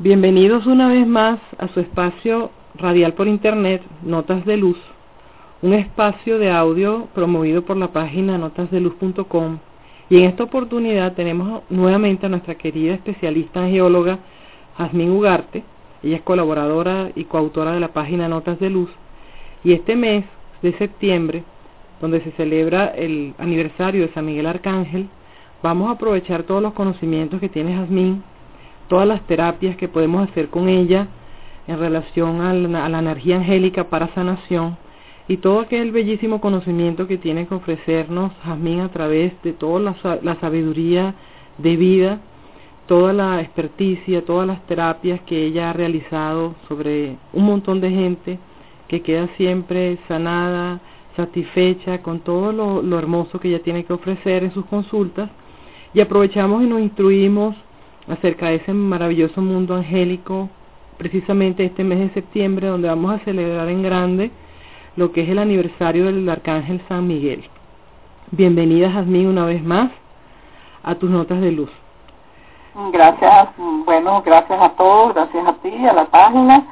Bienvenidos una vez más a su espacio radial por internet, Notas de Luz, un espacio de audio promovido por la página notasdeluz.com y en esta oportunidad tenemos nuevamente a nuestra querida especialista en geóloga, Jazmín Ugarte, ella es colaboradora y coautora de la página Notas de Luz. Y este mes de septiembre, donde se celebra el aniversario de San Miguel Arcángel, vamos a aprovechar todos los conocimientos que tiene Jazmín todas las terapias que podemos hacer con ella en relación a la, energía angélica para sanación y todo aquel bellísimo conocimiento que tiene que ofrecernos Jazmín a través de toda la, sabiduría de vida, toda la experticia, todas las terapias que ella ha realizado sobre un montón de gente que queda siempre sanada, satisfecha con todo lo, lo hermoso que ella tiene que ofrecer en sus consultas y aprovechamos y nos instruimos acerca de ese maravilloso mundo angélico, precisamente este mes de septiembre, donde vamos a celebrar en grande lo que es el aniversario del Arcángel San Miguel. Bienvenida, Jazmín, una vez más a tus notas de luz. Gracias, bueno, gracias a todos, gracias a ti, a la página,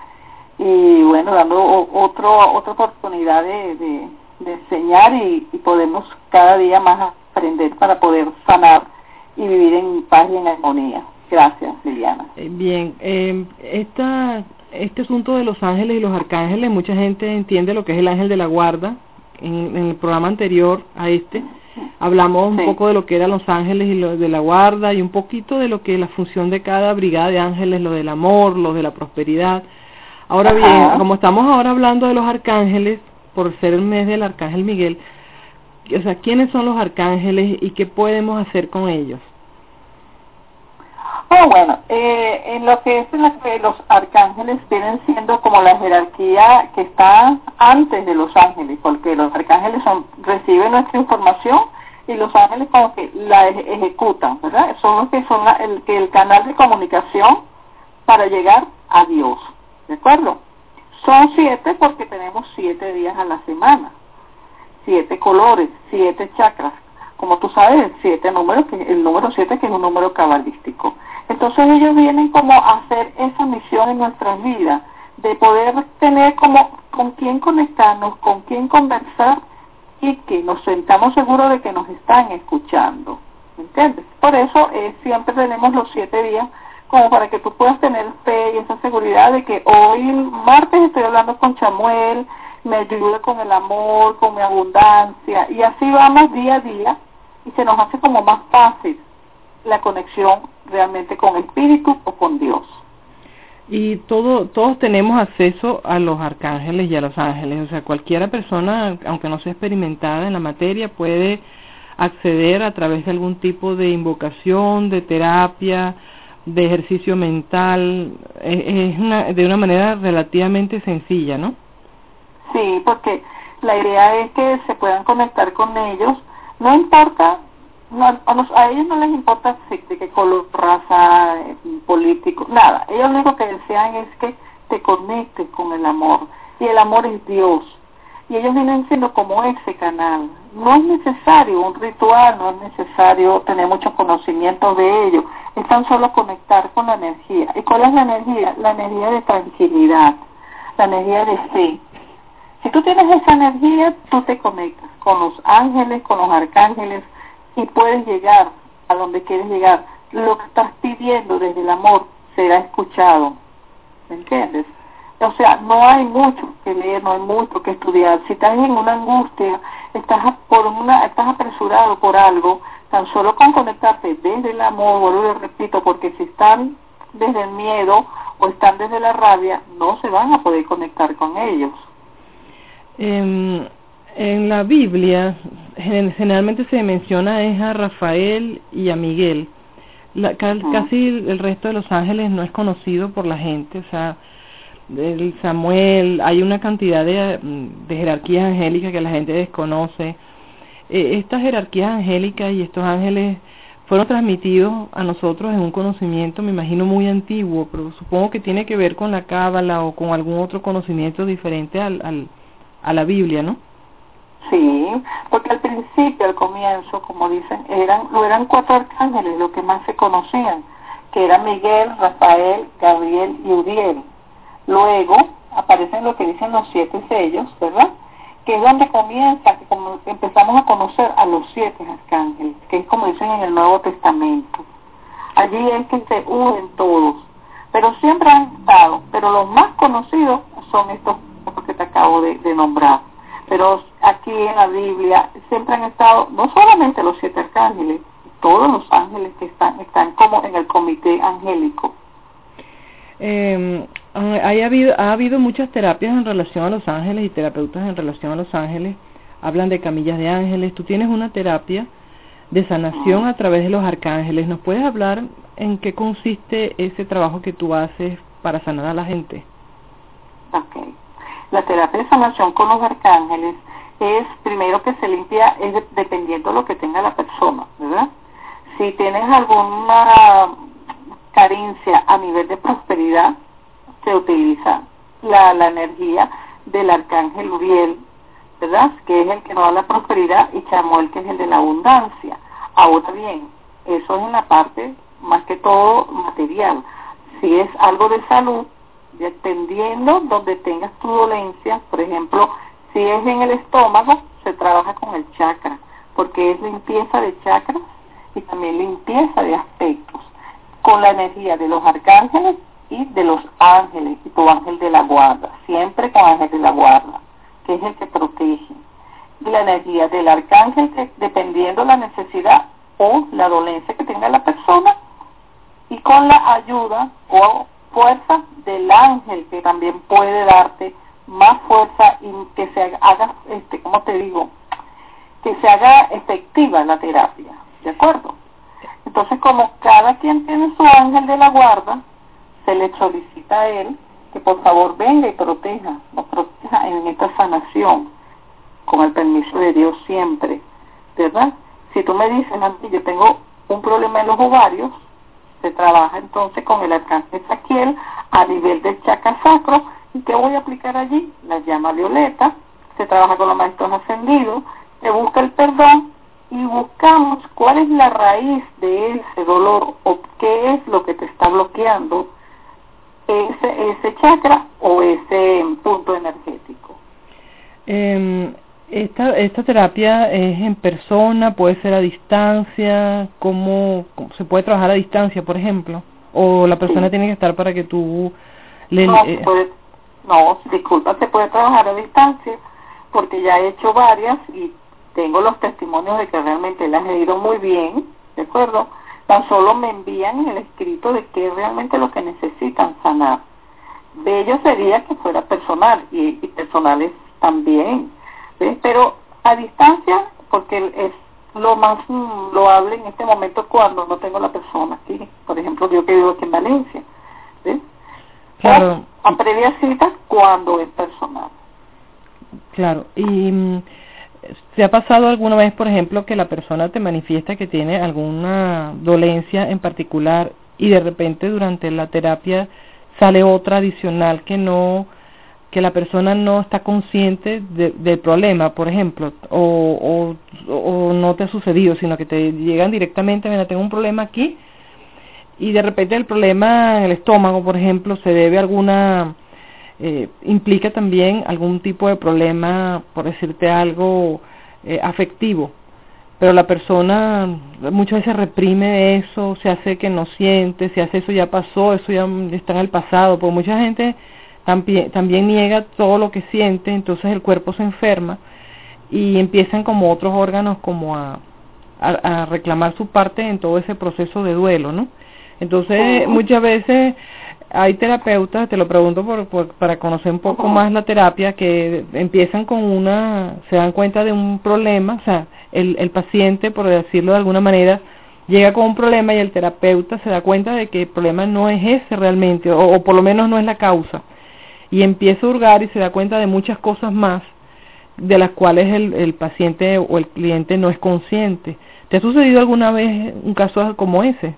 y bueno, dando otro, otra oportunidad de, enseñar y podemos cada día más aprender para poder sanar y vivir en paz y en armonía. Gracias, Liliana. Eh, bien, eh, esta, este asunto de los ángeles y los arcángeles, mucha gente entiende lo que es el ángel de la guarda. En, el programa anterior a este hablamos un poco de lo que eran los ángeles y lo de la guarda y un poquito de lo que es la función de cada brigada de ángeles, lo del amor, lo de la prosperidad. Ahora bien, como estamos ahora hablando de los arcángeles, por ser el mes del arcángel Miguel, o sea, ¿quiénes son los arcángeles y qué podemos hacer con ellos? Bueno, eh, en lo que es en la que los arcángeles vienen siendo como la jerarquía que está antes de los ángeles, porque los arcángeles son, reciben nuestra información y los ángeles como que la ejecutan, ¿verdad? Son los que son el, que el canal de comunicación para llegar a Dios, ¿de acuerdo? Son siete porque tenemos siete días a la semana, siete colores, siete chakras, como tú sabes, el siete número, que el número siete que es un número cabalístico. Entonces ellos vienen como a hacer esa misión en nuestras vidas, de poder tener como con quién conectarnos, con quién conversar y que nos sentamos seguros de que nos están escuchando. ¿Entiendes? Por eso eh, siempre tenemos los siete días como para que tú puedas tener fe y esa seguridad de que hoy martes estoy hablando con Chamuel, me ayuda con el amor, con mi abundancia y así vamos día a día y se nos hace como más fácil la conexión realmente con el espíritu o con Dios. Y todo, todos tenemos acceso a los arcángeles y a los ángeles, o sea, cualquiera persona, aunque no sea experimentada en la materia, puede acceder a través de algún tipo de invocación, de terapia, de ejercicio mental, es, una, de una manera relativamente sencilla, ¿no? Sí, porque la idea es que se puedan conectar con ellos, no importa no, a, ellos no les importa si, de qué color, raza, eh, político, nada. Ellos lo único que desean es que te conectes con el amor. Y el amor es Dios. Y ellos vienen siendo como ese canal. No es necesario un ritual, no es necesario tener mucho conocimiento de ello. Es tan solo conectar con la energía. ¿Y cuál es la energía? La energía de tranquilidad, la energía de fe. Si tú tienes esa energía, tú te conectas con los ángeles, con los arcángeles, y puedes llegar a donde quieres llegar. Lo que estás pidiendo desde el amor será escuchado. ¿Me entiendes? O sea, no hay mucho que leer, no hay mucho que estudiar. Si estás en una angustia, estás por una, estás apresurado por algo, tan solo con conectarte desde el amor, vuelvo y repito, porque si están desde el miedo o están desde la rabia, no se van a poder conectar con ellos. en la Biblia generalmente se menciona es a Rafael y a Miguel. La, casi el resto de los ángeles no es conocido por la gente, o sea, el Samuel, hay una cantidad de, de jerarquías angélicas que la gente desconoce. Eh, estas jerarquías angélicas y estos ángeles fueron transmitidos a nosotros en un conocimiento, me imagino, muy antiguo, pero supongo que tiene que ver con la cábala o con algún otro conocimiento diferente al, al, a la Biblia, ¿no? Sí, porque al principio, al comienzo, como dicen, eran, no eran cuatro arcángeles lo que más se conocían, que eran Miguel, Rafael, Gabriel y Uriel. Luego aparecen lo que dicen los siete sellos, ¿verdad? Que es donde comienza, que como empezamos a conocer a los siete arcángeles, que es como dicen en el Nuevo Testamento. Allí es que se unen todos, pero siempre han estado, pero los más conocidos son estos que te acabo de nombrar pero aquí en la Biblia siempre han estado no solamente los siete arcángeles, todos los ángeles que están, están como en el comité angélico. Eh, ha, habido, ha habido muchas terapias en relación a los ángeles y terapeutas en relación a los ángeles. Hablan de camillas de ángeles. Tú tienes una terapia de sanación a través de los arcángeles. ¿Nos puedes hablar en qué consiste ese trabajo que tú haces para sanar a la gente? Okay. La terapia de sanación con los arcángeles es primero que se limpia es dependiendo de lo que tenga la persona, ¿verdad? Si tienes alguna carencia a nivel de prosperidad, se utiliza la, la energía del arcángel Uriel, ¿verdad? Que es el que nos da la prosperidad y Chamuel que es el de la abundancia. Ahora bien, eso es en la parte más que todo material. Si es algo de salud, dependiendo donde tengas tu dolencia, por ejemplo, si es en el estómago, se trabaja con el chakra, porque es limpieza de chakras y también limpieza de aspectos, con la energía de los arcángeles y de los ángeles, y tu ángel de la guarda, siempre con ángel de la guarda, que es el que protege. La energía del arcángel, que dependiendo la necesidad o la dolencia que tenga la persona, y con la ayuda o fuerza del ángel que también puede darte más fuerza y que se haga, este, ¿cómo te digo? Que se haga efectiva la terapia, ¿de acuerdo? Entonces, como cada quien tiene su ángel de la guarda, se le solicita a él que por favor venga y proteja, nos proteja en esta sanación, con el permiso de Dios siempre, ¿verdad? Si tú me dices, yo tengo un problema en los ovarios, se trabaja entonces con el arcángel Saquiel a nivel del chakra sacro. ¿Y qué voy a aplicar allí? La llama violeta, se trabaja con los maestros ascendidos, se busca el perdón y buscamos cuál es la raíz de ese dolor o qué es lo que te está bloqueando ese, ese chakra o ese punto energético. Eh, esta, esta terapia es en persona, puede ser a distancia, ¿cómo, se puede trabajar a distancia, por ejemplo? ¿O la persona tiene que estar para que tú le... No, eh, no, disculpa, se puede trabajar a distancia porque ya he hecho varias y tengo los testimonios de que realmente las he ido muy bien, ¿de acuerdo? Tan solo me envían el escrito de que realmente lo que necesitan sanar. Bello sería que fuera personal y, y personales también pero a distancia, porque es lo más loable en este momento cuando no tengo la persona aquí. Por ejemplo, yo que vivo aquí en Valencia. ¿ves? Claro. a previa cita cuando es personal. Claro. Y mm, ¿se ha pasado alguna vez, por ejemplo, que la persona te manifiesta que tiene alguna dolencia en particular y de repente durante la terapia sale otra adicional que no que la persona no está consciente del problema, por ejemplo, o, o, no te ha sucedido, sino que te llegan directamente, mira, tengo un problema aquí, y de repente el problema en el estómago, por ejemplo, se debe a alguna, eh, implica también algún tipo de problema, por decirte algo, eh, afectivo. Pero la persona muchas veces reprime eso, se hace que no siente, se hace eso ya pasó, eso ya está en el pasado, porque mucha gente también, también niega todo lo que siente, entonces el cuerpo se enferma y empiezan como otros órganos como a, a, reclamar su parte en todo ese proceso de duelo, ¿no? Entonces muchas veces hay terapeutas, te lo pregunto por, para conocer un poco más la terapia, que empiezan con una, se dan cuenta de un problema, o sea, el, el paciente, por decirlo de alguna manera, llega con un problema y el terapeuta se da cuenta de que el problema no es ese realmente, o, por lo menos no es la causa. Y empieza a hurgar y se da cuenta de muchas cosas más de las cuales el, el paciente o el cliente no es consciente. ¿Te ha sucedido alguna vez un caso como ese?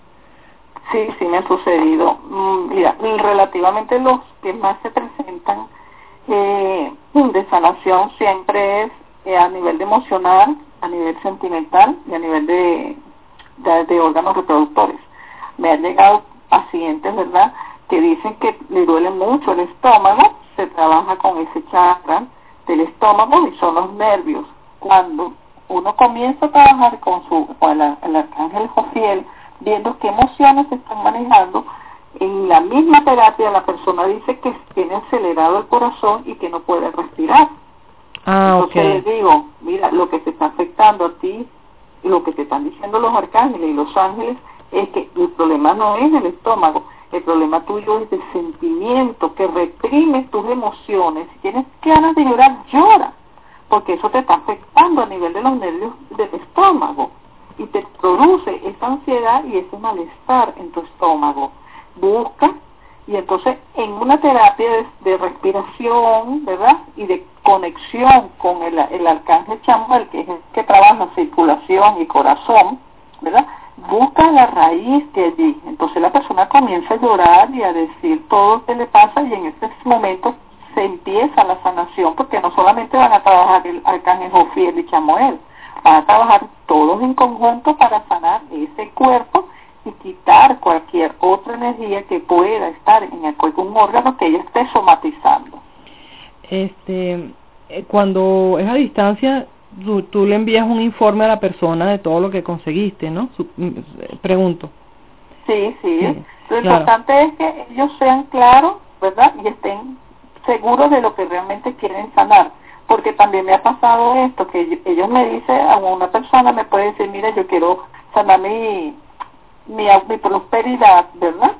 Sí, sí me ha sucedido. Mm, mira, relativamente los que más se presentan eh, de sanación siempre es eh, a nivel emocional, a nivel sentimental y a nivel de, de, órganos reproductores. Me han llegado pacientes, ¿verdad?, que dicen que le duele mucho el estómago, se trabaja con ese chakra del estómago y son los nervios. Cuando uno comienza a trabajar con su con el, el arcángel Jofiel, viendo qué emociones se están manejando, en la misma terapia la persona dice que tiene acelerado el corazón y que no puede respirar. Ah, Entonces le digo, mira, lo que te está afectando a ti lo que te están diciendo los arcángeles y los ángeles es que el problema no es el estómago, el problema tuyo es de sentimiento, que reprimes tus emociones. Si tienes ganas de llorar, llora, porque eso te está afectando a nivel de los nervios del estómago y te produce esa ansiedad y ese malestar en tu estómago. Busca y entonces en una terapia de, respiración, ¿verdad? Y de conexión con el, el arcángel Chamuel, que es el que trabaja circulación y corazón, ¿verdad? Busca la raíz de allí. Entonces la persona comienza a llorar y a decir todo lo que le pasa y en ese momento se empieza la sanación porque no solamente van a trabajar el arcángel Jofiel y Chamuel, a trabajar todos en conjunto para sanar ese cuerpo y quitar cualquier otra energía que pueda estar en algún órgano que ella esté somatizando. Este, eh, cuando es a distancia, tú, le envías un informe a la persona de todo lo que conseguiste, ¿no? Mm, pregunto. Sí, sí. Lo importante es que ellos sean claros, ¿verdad? Y estén seguros de lo que realmente quieren sanar. Porque también me ha pasado esto, que ellos me dicen, a una persona me puede decir, mira, yo quiero sanar mi, mi, mi prosperidad, ¿verdad?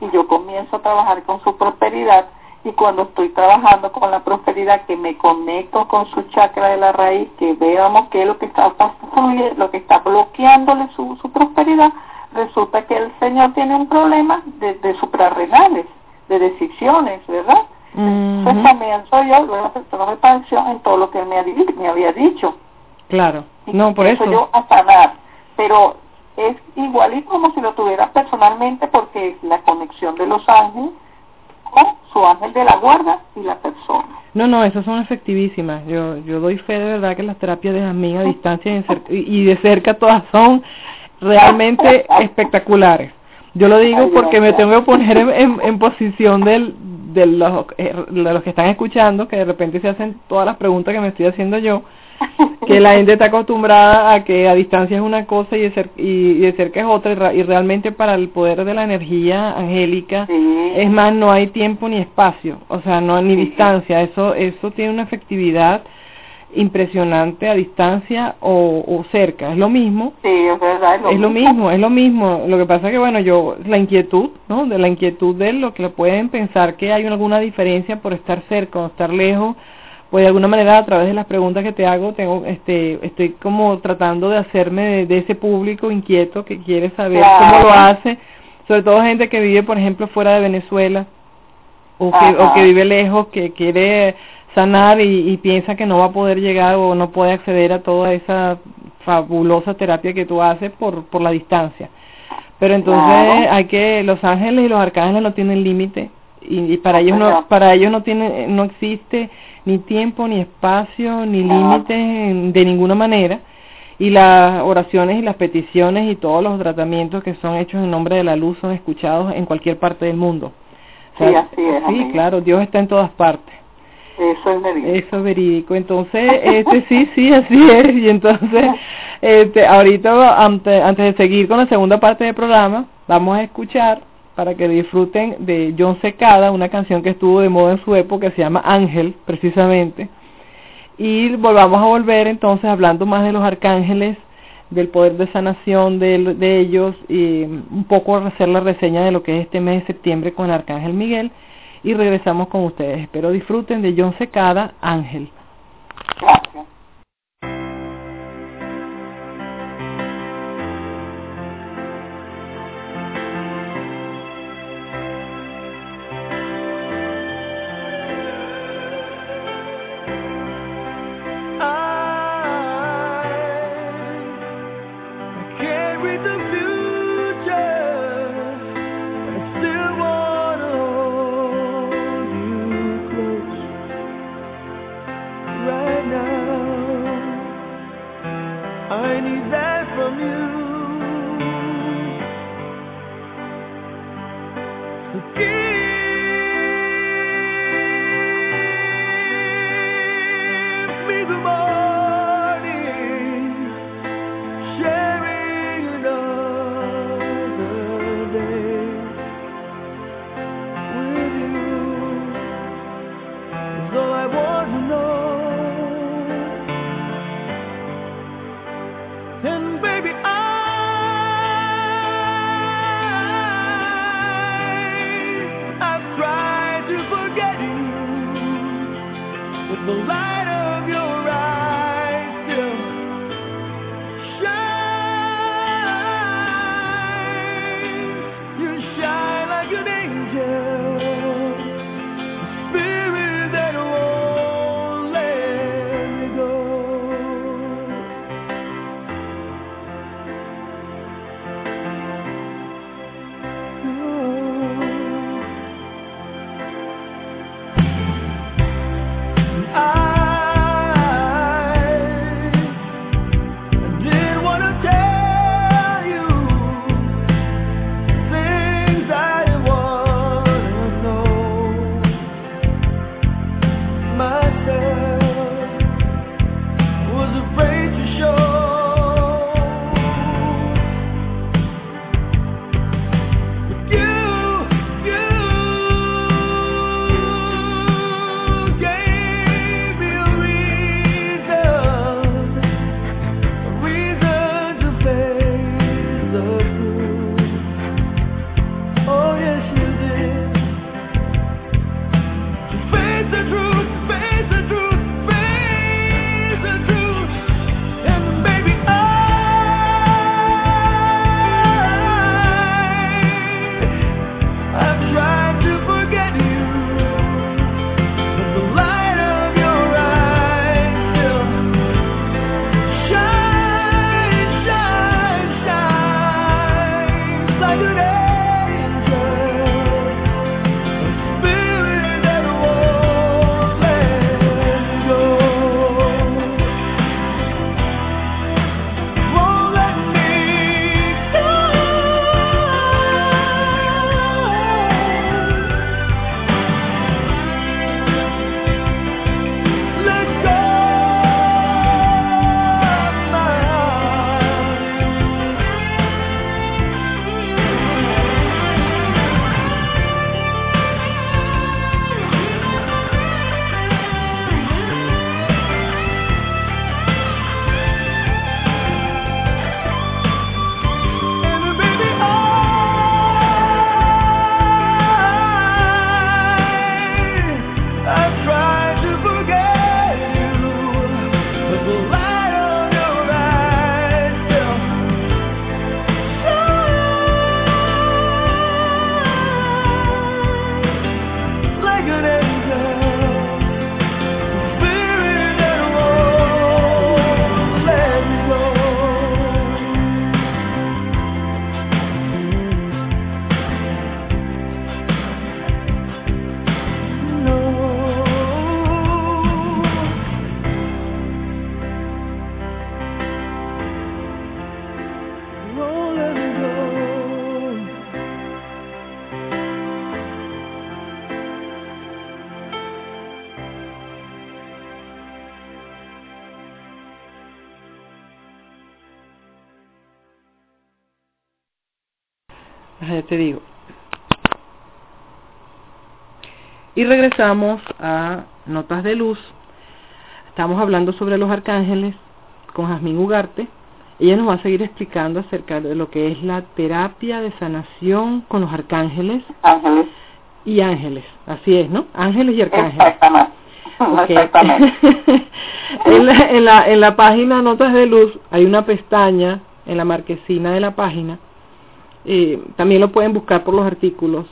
Y yo comienzo a trabajar con su prosperidad y cuando estoy trabajando con la prosperidad que me conecto con su chakra de la raíz, que veamos qué es lo que está pasando, lo que está bloqueándole su, su prosperidad, resulta que el Señor tiene un problema de, de suprarrenales, de decisiones, ¿verdad? Yo luego en todo lo que me, me había dicho. Claro, no, por eso. yo a sanar, pero es igualito como si lo tuviera personalmente porque es la conexión de los ángeles con su ángel de la guarda y la persona. No, no, esas son efectivísimas. Yo yo doy fe de verdad que las terapias de Jasmine a distancia y, de cerca todas son realmente espectaculares. Yo lo digo porque me tengo que poner en, en, posición del, de, los, eh, de los que están escuchando, que de repente se hacen todas las preguntas que me estoy haciendo yo que la gente está acostumbrada a que a distancia es una cosa y de, cer y, de cerca es otra y, realmente para el poder de la energía angélica es más no hay tiempo ni espacio o sea no ni distancia eso eso tiene una efectividad impresionante a distancia o, o cerca. Es lo mismo. Sí es verdad es lo, mismo. es lo mismo. Lo que pasa que bueno yo la inquietud no de la inquietud de lo que pueden pensar que hay alguna diferencia por estar cerca o estar lejos. Pues de alguna manera a través de las preguntas que te hago tengo este estoy como tratando de hacerme de, ese público inquieto que quiere saber cómo lo hace. Sobre todo gente que vive por ejemplo fuera de Venezuela o que, o que vive lejos que quiere sanar y, piensa que no va a poder llegar o no puede acceder a toda esa fabulosa terapia que tú haces por por la distancia pero entonces hay que los ángeles y los arcángeles no tienen límite y, para ellos no para ellos no tiene no existe ni tiempo, ni espacio, ni límites de ninguna manera. Y las oraciones y las peticiones y todos los tratamientos que son hechos en nombre de la luz son escuchados en cualquier parte del mundo. sí, así es. Sí, claro, Dios está en todas partes. Eso es verídico. Eso es verídico. Entonces, este, sí, sí, así es. Y entonces, este, ahorita, antes, antes de seguir con la segunda parte del programa, vamos a escuchar para que disfruten de John Secada, una canción que estuvo de moda en su época, que se llama Ángel, precisamente. Y volvamos a volver entonces hablando más de los arcángeles, del poder de sanación de, de ellos y un poco hacer la reseña de lo que es este mes de septiembre con el arcángel Miguel y regresamos con ustedes. Espero disfruten de John Secada, Ángel. te digo. Y regresamos a Notas de Luz. Estamos hablando sobre los arcángeles con Jazmín Ugarte. Ella nos va a seguir explicando acerca de lo que es la terapia de sanación con los arcángeles. Ángeles. Y ángeles, así es, ¿no? Ángeles y arcángeles. En, la, en, la, en la página Notas de Luz hay una pestaña en la marquesina de la página eh, también lo pueden buscar por los artículos.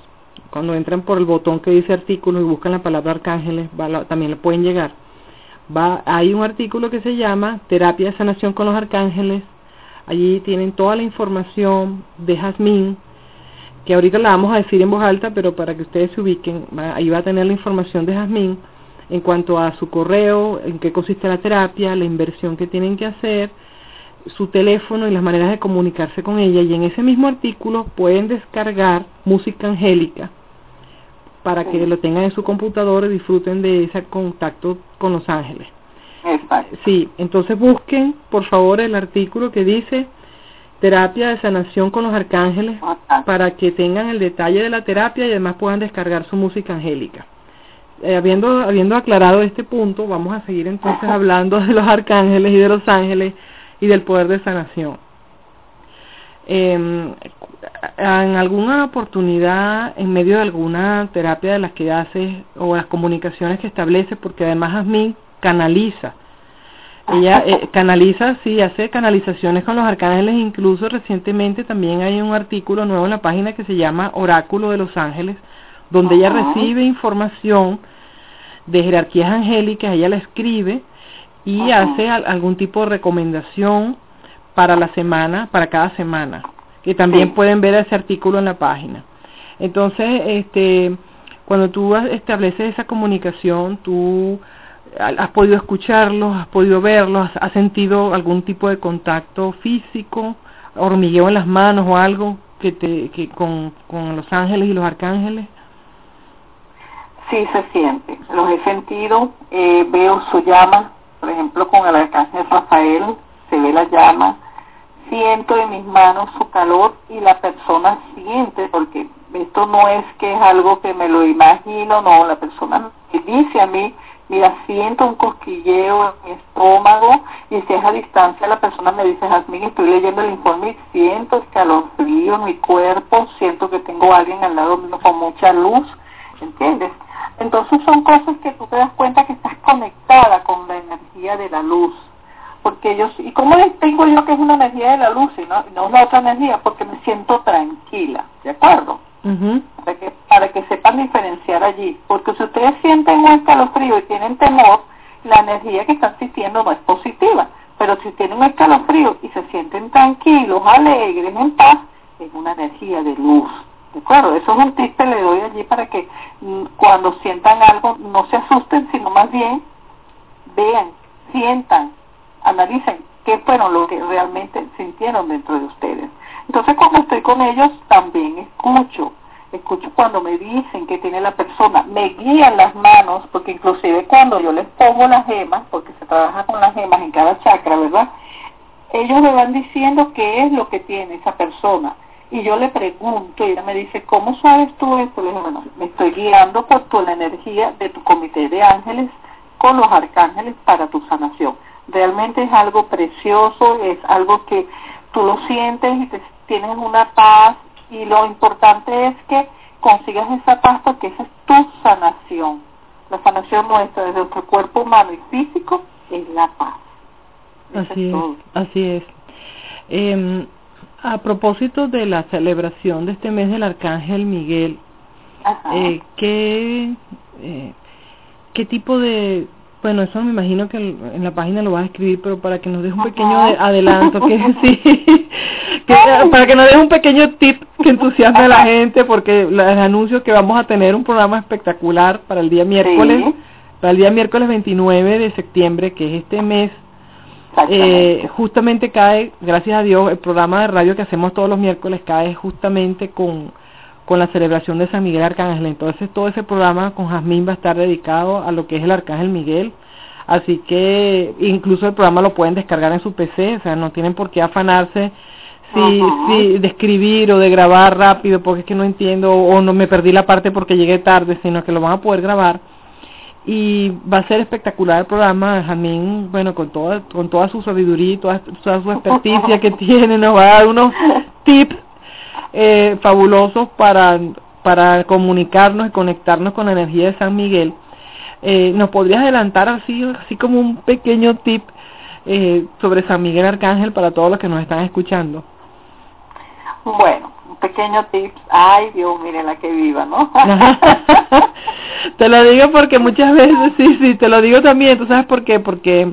Cuando entran por el botón que dice artículos y buscan la palabra arcángeles, también lo pueden llegar. Va, hay un artículo que se llama Terapia de Sanación con los Arcángeles. Allí tienen toda la información de Jazmín, que ahorita la vamos a decir en voz alta, pero para que ustedes se ubiquen, ahí va a tener la información de Jazmín en cuanto a su correo, en qué consiste la terapia, la inversión que tienen que hacer, su teléfono y las maneras de comunicarse con ella. Y en ese mismo artículo pueden descargar música angélica para que lo tengan en su computadora y disfruten de ese contacto con los ángeles. Exacto. Sí, entonces busquen por favor el artículo que dice terapia de sanación con los arcángeles para que tengan el detalle de la terapia y además puedan descargar su música angélica. Eh, habiendo, habiendo aclarado este punto, vamos a seguir entonces hablando de los arcángeles y de los ángeles y del poder de sanación. Eh, en alguna oportunidad, en medio de alguna terapia de las que haces o las comunicaciones que estableces, porque además Asmin canaliza, ella eh, canaliza, sí, hace canalizaciones con los arcángeles, incluso recientemente también hay un artículo nuevo en la página que se llama Oráculo de los Ángeles, donde ella recibe información de jerarquías angélicas, ella la escribe y hace algún tipo de recomendación para la semana, para cada semana, que también pueden ver ese artículo en la página. Entonces, este, cuando tú estableces esa comunicación, tú has podido escucharlos, has podido verlos, has, sentido algún tipo de contacto físico, hormigueo en las manos o algo que te, que con, con los ángeles y los arcángeles. Sí, se siente. Los he sentido, eh, veo su llama, por ejemplo, con el arcángel Rafael, se ve la llama, siento en mis manos su calor y la persona siente, porque esto no es que es algo que me lo imagino, no, la persona dice a mí, mira, siento un cosquilleo en mi estómago y si es a distancia la persona me dice, Jasmine, estoy leyendo el informe y siento frío en mi cuerpo, siento que tengo a alguien al lado con mucha luz, ¿entiendes? Entonces son cosas que tú te das cuenta que estás conectada con la energía de la luz porque yo, ¿y cómo distingo yo que es una energía de la luz y no, no es la otra energía? Porque me siento tranquila, ¿de acuerdo? para, que, para que sepan diferenciar allí, porque si ustedes sienten un escalofrío y tienen temor, la energía que están sintiendo no es positiva, pero si tienen un escalofrío y se sienten tranquilos, alegres, en paz, es una energía de luz. ¿De acuerdo? Eso es un tip que le doy allí para que mm, cuando sientan algo no se asusten, sino más bien vean, sientan, analicen qué fueron lo que realmente sintieron dentro de ustedes. Entonces cuando estoy con ellos también escucho, escucho cuando me dicen que tiene la persona, me guían las manos, porque inclusive cuando yo les pongo las gemas, porque se trabaja con las gemas en cada chakra, ¿verdad? Ellos me van diciendo qué es lo que tiene esa persona. Y yo le pregunto, y ella me dice, ¿cómo sabes tú esto? Le digo, bueno, me estoy guiando por tu la energía de tu comité de ángeles con los arcángeles para tu sanación realmente es algo precioso, es algo que tú lo sientes y te, tienes una paz y lo importante es que consigas esa paz porque esa es tu sanación. La sanación nuestra desde nuestro cuerpo humano y físico es la paz. así es, así es. Eh, a propósito de la celebración de este mes del Arcángel Miguel, eh, ¿qué, eh, ¿qué tipo de bueno, eso me imagino que en la página lo vas a escribir, pero para que nos des un pequeño adelanto, que sí, para que nos des un pequeño tip que entusiasme a la gente, porque les anuncio que vamos a tener un programa espectacular para el día miércoles, para el día miércoles 29 de septiembre, que es este mes. Eh, justamente cae, gracias a Dios, el programa de radio que hacemos todos los miércoles cae justamente con con la celebración de San Miguel Arcángel. Entonces todo ese programa con Jazmín va a estar dedicado a lo que es el Arcángel Miguel. Así que incluso el programa lo pueden descargar en su PC, o sea, no tienen por qué afanarse si, si de escribir o de grabar rápido porque es que no entiendo o no me perdí la parte porque llegué tarde, sino que lo van a poder grabar y va a ser espectacular el programa. Jamín, bueno, con toda, con toda su sabiduría y toda, su experticia que tiene, nos va a dar unos tips eh, fabulosos para, para comunicarnos y conectarnos con la energía de San Miguel. Eh, ¿Nos podrías adelantar así, así como un pequeño tip eh, sobre San Miguel Arcángel para todos los que nos están escuchando? Bueno, pequeño tip. Ay, Dios, mire la que viva, ¿no? te lo digo porque muchas veces, sí, sí, te lo digo también. ¿Tú sabes por qué? Porque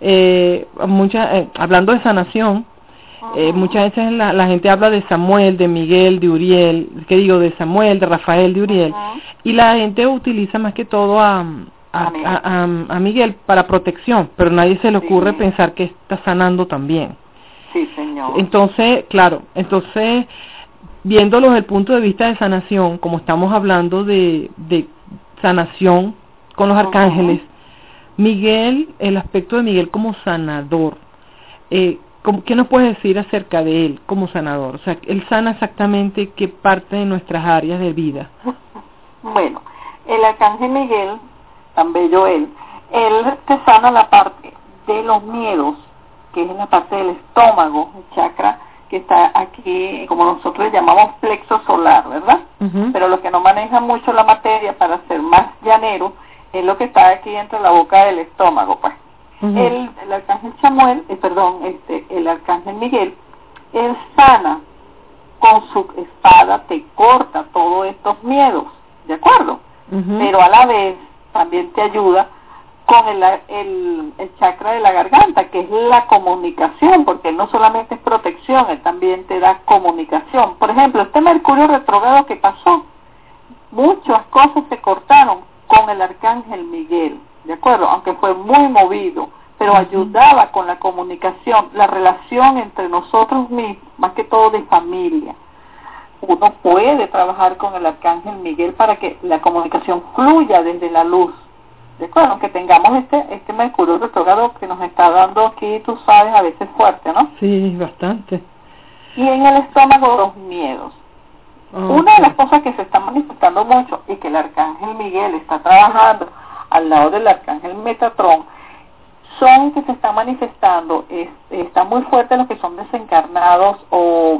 eh, muchas, eh, hablando de sanación, eh, muchas veces la, la, gente habla de Samuel, de Miguel, de Uriel, ¿qué digo? De Samuel, de Rafael, de Uriel. Y la gente utiliza más que todo a, a, a, a, Miguel para protección, pero nadie se le ocurre pensar que está sanando también. Sí, señor. Entonces, claro, entonces, viéndolo desde el punto de vista de sanación, como estamos hablando de, de sanación con los arcángeles, Miguel, el aspecto de Miguel como sanador, eh, ¿qué nos puedes decir acerca de él como sanador? O sea, él sana exactamente qué parte de nuestras áreas de vida. Bueno, el arcángel Miguel, tan bello él, él te sana la parte de los miedos, que es en la parte del estómago, el chakra que está aquí, como nosotros llamamos plexo solar, ¿verdad? Pero lo que no maneja mucho la materia para ser más llanero es lo que está aquí entre la boca del estómago, pues. el, el, arcángel Samuel, eh, perdón, este, el arcángel Miguel, él sana con su espada, te corta todos estos miedos, ¿de acuerdo? Pero a la vez también te ayuda con el, el, el, chakra de la garganta, que es la comunicación, porque no solamente es protección, él también te da comunicación. Por ejemplo, este Mercurio retrogrado que pasó, muchas cosas se cortaron con el arcángel Miguel, ¿de acuerdo? Aunque fue muy movido, pero ayudaba con la comunicación, la relación entre nosotros mismos, más que todo de familia. Uno puede trabajar con el arcángel Miguel para que la comunicación fluya desde la luz de acuerdo, que tengamos este este mercurio retrogrado que nos está dando aquí, tú sabes, a veces fuerte, ¿no? Sí, bastante. Y en el estómago los miedos. Una de las cosas que se está manifestando mucho y que el arcángel Miguel está trabajando al lado del arcángel Metatrón son que se están manifestando, es, está muy fuerte los que son desencarnados o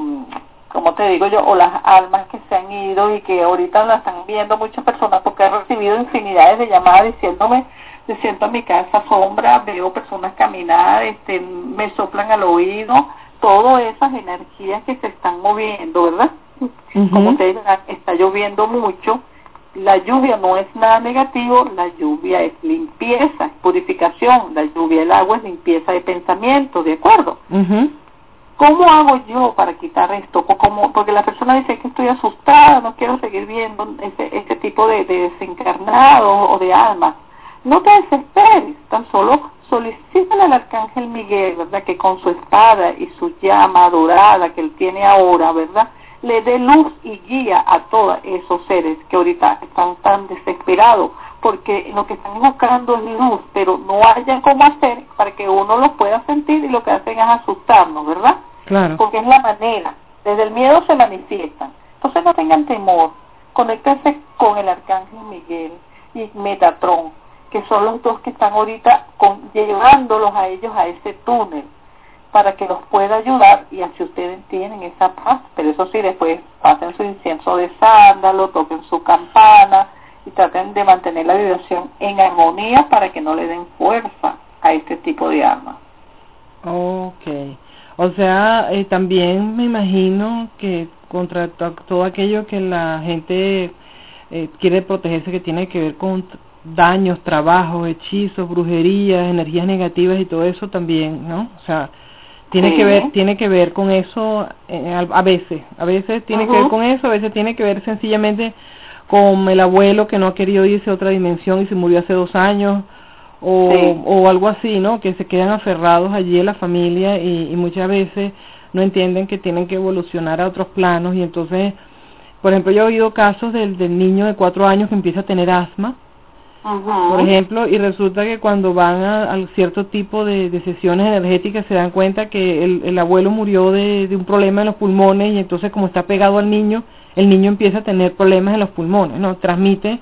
como te digo yo, o las almas que se han ido y que ahorita la están viendo muchas personas porque he recibido infinidades de llamadas diciéndome, me siento en mi casa sombra, veo personas caminar, este, me soplan al oído, todas esas energías que se están moviendo, ¿verdad? Como te digo, está lloviendo mucho, la lluvia no es nada negativo, la lluvia es limpieza, purificación, la lluvia del agua es limpieza de pensamiento, ¿de acuerdo? ¿Cómo hago yo para quitar esto? Porque la persona dice que estoy asustada, no quiero seguir viendo ese, ese tipo de, de desencarnados o de almas. No te desesperes, tan solo solicítale al arcángel Miguel, ¿verdad? Que con su espada y su llama dorada que él tiene ahora, ¿verdad? Le dé luz y guía a todos esos seres que ahorita están tan desesperados porque lo que están buscando es luz, pero no hayan cómo hacer para que uno lo pueda sentir y lo que hacen es asustarnos, ¿verdad? Claro. Porque es la manera. Desde el miedo se manifiestan. Entonces no tengan temor. Conéctense con el arcángel Miguel y Metatrón, que son los dos que están ahorita con, llevándolos a ellos a ese túnel para que los pueda ayudar y así ustedes tienen esa paz. Pero eso sí, después pasen su incienso de sándalo, toquen su campana, y traten de mantener la vibración en armonía para que no le den fuerza a este tipo de armas. Okay. O sea, eh, también me imagino que contra todo aquello que la gente eh, quiere protegerse que tiene que ver con daños, trabajos, hechizos, brujerías, energías negativas y todo eso también, ¿no? O sea, tiene que ver tiene que ver con eso eh, a, veces, a veces tiene que ver con eso, a veces tiene que ver sencillamente con el abuelo que no ha querido irse a otra dimensión y se murió hace dos años, o, o algo así, ¿no? Que se quedan aferrados allí en la familia y, y, muchas veces no entienden que tienen que evolucionar a otros planos. Y entonces, por ejemplo, yo he oído casos del, del niño de cuatro años que empieza a tener asma, por ejemplo, y resulta que cuando van a, cierto tipo de, de, sesiones energéticas se dan cuenta que el, el abuelo murió de, de un problema en los pulmones y entonces como está pegado al niño, el niño empieza a tener problemas en los pulmones, ¿no? Transmite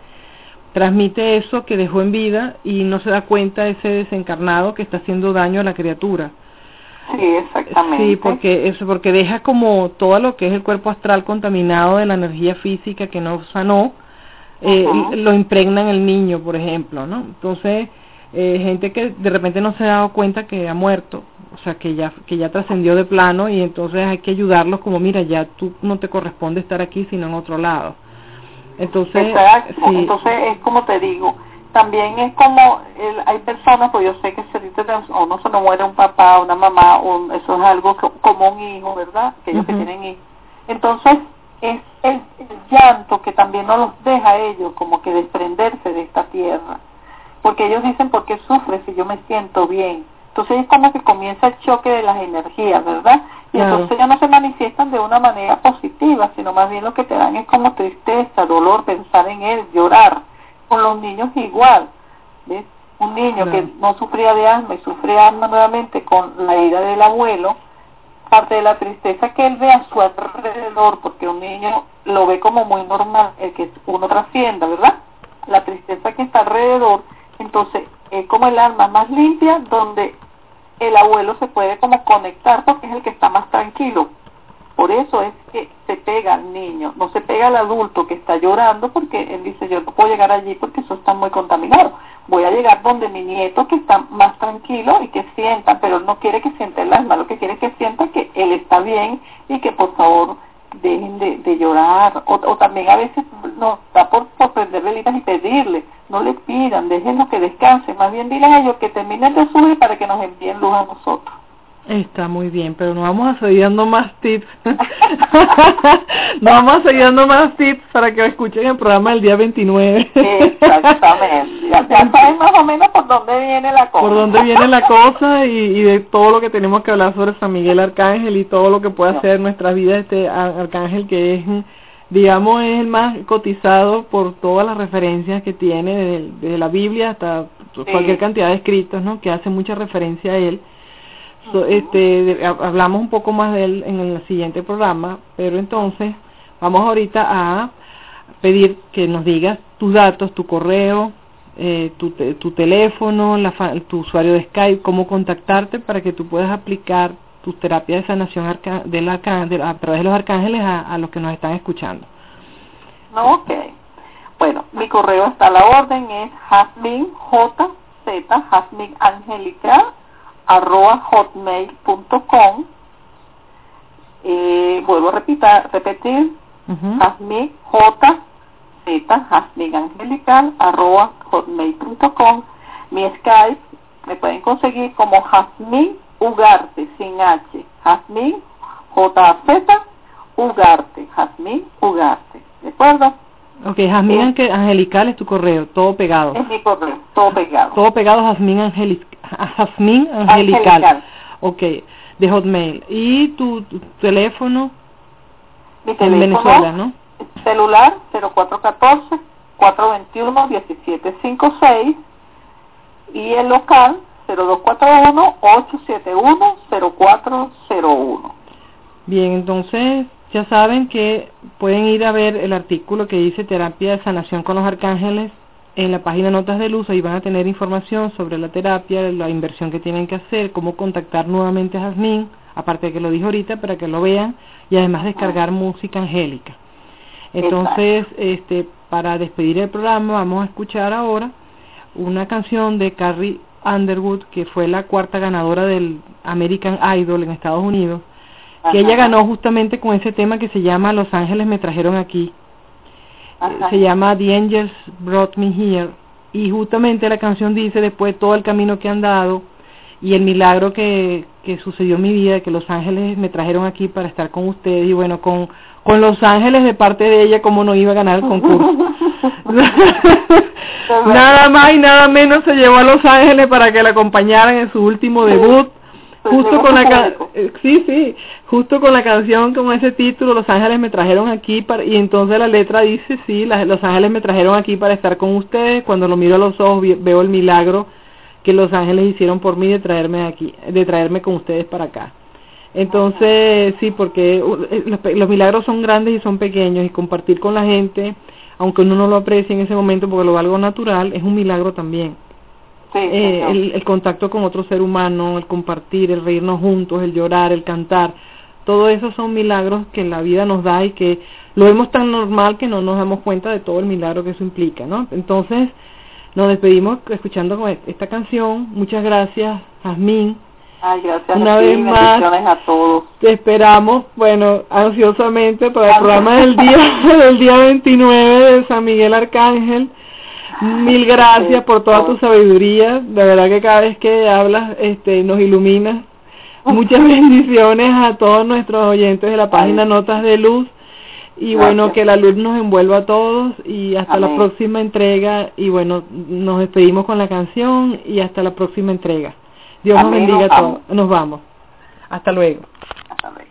transmite eso que dejó en vida y no se da cuenta ese desencarnado que está haciendo daño a la criatura. Sí, exactamente. Sí, porque eso porque deja como todo lo que es el cuerpo astral contaminado de la energía física que no sanó, eh, lo impregna en el niño, por ejemplo, ¿no? Entonces, eh, gente que de repente no se ha dado cuenta que ha muerto, o sea, que ya que ya trascendió de plano y entonces hay que ayudarlos como, mira, ya tú no te corresponde estar aquí, sino en otro lado. Entonces, entonces es como te digo, también es como hay personas, pues yo sé que si o no se nos muere un papá, una mamá, eso es algo como un hijo, ¿verdad? Que ellos que tienen hijos. Entonces es el, llanto que también no los deja a ellos como que desprenderse de esta tierra. Porque ellos dicen, ¿por qué sufres si yo me siento bien? Entonces es como que comienza el choque de las energías, ¿verdad? Y entonces ya no se manifiestan de una manera positiva, sino más bien lo que te dan es como tristeza, dolor, pensar en él, llorar con los niños igual. ¿ves? Un niño que no sufría de asma y sufría asma nuevamente con la ira del abuelo, parte de la tristeza que él ve a su alrededor, porque un niño lo ve como muy normal, el que uno trascienda, ¿verdad? La tristeza que está alrededor, entonces es como el alma más limpia donde el abuelo se puede como conectar porque es el que está más tranquilo por eso es que se pega al niño, no se pega al adulto que está llorando porque él dice yo no puedo llegar allí porque eso está muy contaminado. Voy a llegar donde mi nieto que está más tranquilo y que sienta, pero él no quiere que sienta el alma, lo que quiere es que sienta que él está bien y que por favor dejen de, llorar. O, también a veces no está por, por prender velitas y pedirle, no le pidan, déjenlo que descansen, más bien diles a ellos que terminen de subir para que nos envíen luz a nosotros. Está muy bien, pero no vamos a seguir dando más tips. no vamos a seguir dando más tips para que escuchen el programa del día 29. Exactamente. Ya, saben más o menos por dónde viene la cosa. Por dónde viene la cosa y, de todo lo que tenemos que hablar sobre San Miguel Arcángel y todo lo que puede hacer en nuestra vida este Arcángel que es, digamos, es el más cotizado por todas las referencias que tiene desde, la Biblia hasta cualquier cantidad de escritos, ¿no? Que hace mucha referencia a él este, hablamos un poco más de él en el siguiente programa, pero entonces vamos ahorita a pedir que nos digas tus datos, tu correo, eh, tu, tu teléfono, la, tu usuario de Skype, cómo contactarte para que tú puedas aplicar tus terapias de sanación de la, a través de los arcángeles a, los que nos están escuchando. Ok. Bueno, mi correo está a la orden, es jasmin, j, z, jasmin angelical, arroba hotmail.com eh, vuelvo a repetir, repetir Jasmine J Z Angelical arroba hotmail.com mi Skype me pueden conseguir como Jasmine Ugarte sin H. Jasmine J Z Ugarte Jasmine Ugarte ¿de acuerdo? Ok, Jasmine Angelical es tu correo, todo pegado. Es mi correo, todo pegado. Todo pegado, Jasmine Angelical. Jasmine Angelical. Ok, de Hotmail. ¿Y tu, teléfono? Mi teléfono. En Venezuela, ¿no? Celular 0414-421-1756 y el local 0241-871-0401. Bien, entonces ya saben que pueden ir a ver el artículo que dice terapia de sanación con los arcángeles en la página Notas de Luz, ahí van a tener información sobre la terapia, la inversión que tienen que hacer, cómo contactar nuevamente a Jazmín, aparte de que lo dijo ahorita, para que lo vean, y además descargar música angélica. Entonces, este, para despedir el programa, vamos a escuchar ahora una canción de Carrie Underwood, que fue la cuarta ganadora del American Idol en Estados Unidos, que ella ganó justamente con ese tema que se llama Los Ángeles me trajeron aquí. Se llama The Angels Brought Me Here. Y justamente la canción dice después todo el camino que han dado y el milagro que, que sucedió en mi vida, que los ángeles me trajeron aquí para estar con ustedes y bueno, con, con los ángeles de parte de ella, como no iba a ganar el concurso. nada más y nada menos se llevó a los ángeles para que la acompañaran en su último debut justo con la eh, sí sí justo con la canción con ese título los ángeles me trajeron aquí para y entonces la letra dice sí los ángeles me trajeron aquí para estar con ustedes. Cuando lo miro a los ojos veo el milagro que los ángeles hicieron por mí de traerme aquí de traerme con ustedes para acá. Entonces sí porque eh, los, los milagros son grandes y son pequeños y compartir con la gente aunque uno no lo aprecie en ese momento porque lo algo natural, es un milagro también. Eh, el, el, contacto con otro ser humano, el compartir, el reírnos juntos, el llorar, el cantar, todo eso son milagros que la vida nos da y que lo vemos tan normal que no nos damos cuenta de todo el milagro que eso implica, ¿no? Entonces, nos despedimos escuchando esta canción. Muchas gracias, Jazmín. Ay, gracias Una vez más, a todos. Te esperamos, bueno, ansiosamente para el programa del día del día 29 de San Miguel Arcángel. Mil gracias por toda tu sabiduría. De verdad que cada vez que hablas este, nos iluminas. Muchas bendiciones a todos nuestros oyentes de la página Notas de Luz. Y bueno, que la luz nos envuelva a todos y hasta la próxima entrega. Y bueno, nos despedimos con la canción y hasta la próxima entrega. Dios nos bendiga a todos. Nos vamos. Hasta luego. Hasta luego.